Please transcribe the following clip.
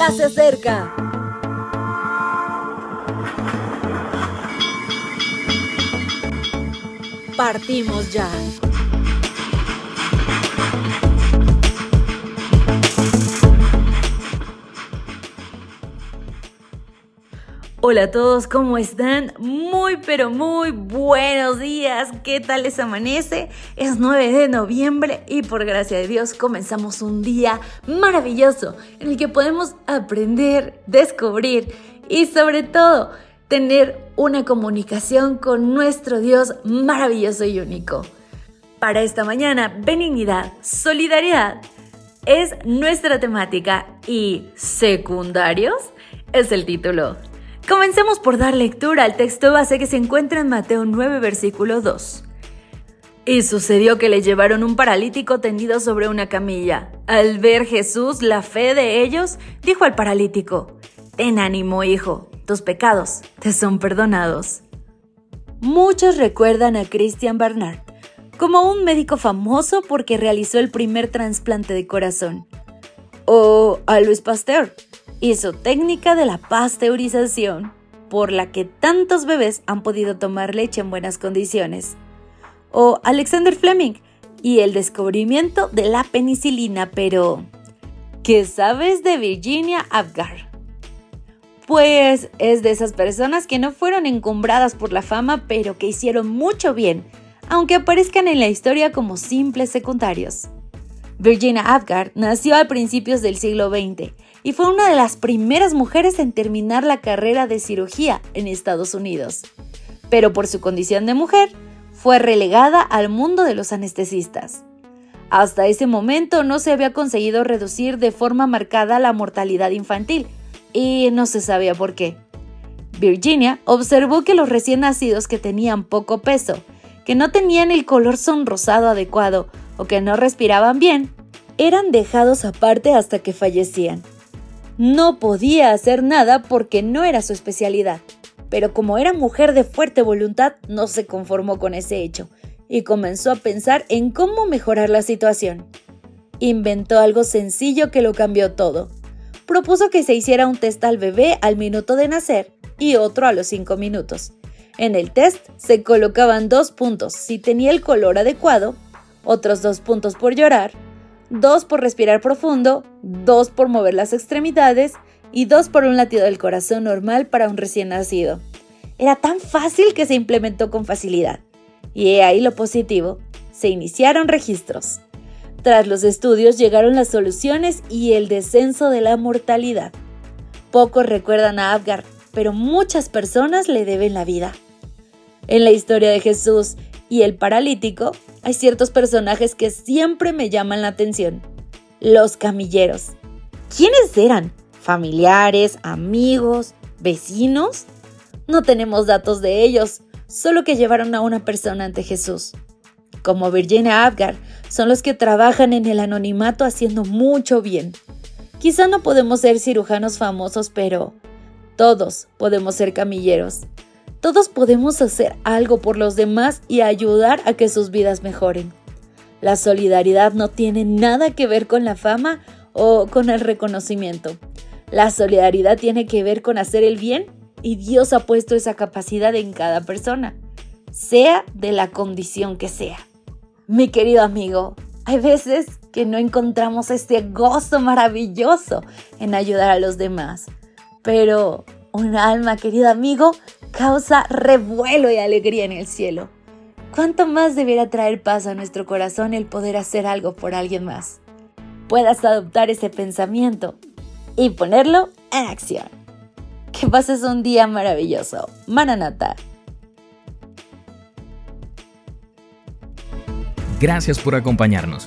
ya se acerca. Partimos ya. Hola a todos, ¿cómo están? Muy pero muy buenos días. ¿Qué tal les amanece? Es 9 de noviembre y por gracia de Dios comenzamos un día maravilloso en el que podemos aprender, descubrir y sobre todo tener una comunicación con nuestro Dios maravilloso y único. Para esta mañana, benignidad, solidaridad es nuestra temática y secundarios es el título. Comencemos por dar lectura al texto base que se encuentra en Mateo 9, versículo 2. Y sucedió que le llevaron un paralítico tendido sobre una camilla. Al ver Jesús la fe de ellos, dijo al paralítico, Ten ánimo, hijo, tus pecados te son perdonados. Muchos recuerdan a Christian Barnard como un médico famoso porque realizó el primer trasplante de corazón. O a Luis Pasteur, y su técnica de la pasteurización, por la que tantos bebés han podido tomar leche en buenas condiciones. O Alexander Fleming y el descubrimiento de la penicilina, pero ¿qué sabes de Virginia Apgar? Pues es de esas personas que no fueron encumbradas por la fama, pero que hicieron mucho bien, aunque aparezcan en la historia como simples secundarios. Virginia Apgar nació a principios del siglo XX y fue una de las primeras mujeres en terminar la carrera de cirugía en Estados Unidos. Pero por su condición de mujer, fue relegada al mundo de los anestesistas. Hasta ese momento no se había conseguido reducir de forma marcada la mortalidad infantil, y no se sabía por qué. Virginia observó que los recién nacidos que tenían poco peso, que no tenían el color sonrosado adecuado o que no respiraban bien, eran dejados aparte hasta que fallecían. No podía hacer nada porque no era su especialidad, pero como era mujer de fuerte voluntad, no se conformó con ese hecho y comenzó a pensar en cómo mejorar la situación. Inventó algo sencillo que lo cambió todo. Propuso que se hiciera un test al bebé al minuto de nacer y otro a los 5 minutos. En el test se colocaban dos puntos si tenía el color adecuado, otros dos puntos por llorar dos por respirar profundo, dos por mover las extremidades y dos por un latido del corazón normal para un recién nacido. Era tan fácil que se implementó con facilidad. Y he ahí lo positivo, se iniciaron registros. Tras los estudios llegaron las soluciones y el descenso de la mortalidad. Pocos recuerdan a Abgar, pero muchas personas le deben la vida. En la historia de Jesús y el paralítico, hay ciertos personajes que siempre me llaman la atención. Los camilleros. ¿Quiénes eran? ¿Familiares? ¿Amigos? ¿Vecinos? No tenemos datos de ellos, solo que llevaron a una persona ante Jesús. Como Virginia Abgar, son los que trabajan en el anonimato haciendo mucho bien. Quizá no podemos ser cirujanos famosos, pero todos podemos ser camilleros. Todos podemos hacer algo por los demás y ayudar a que sus vidas mejoren. La solidaridad no tiene nada que ver con la fama o con el reconocimiento. La solidaridad tiene que ver con hacer el bien y Dios ha puesto esa capacidad en cada persona, sea de la condición que sea. Mi querido amigo, hay veces que no encontramos este gozo maravilloso en ayudar a los demás, pero un alma, querido amigo, causa revuelo y alegría en el cielo. ¿Cuánto más deberá traer paz a nuestro corazón el poder hacer algo por alguien más? Puedas adoptar ese pensamiento y ponerlo en acción. Que pases un día maravilloso. Mananata. Gracias por acompañarnos.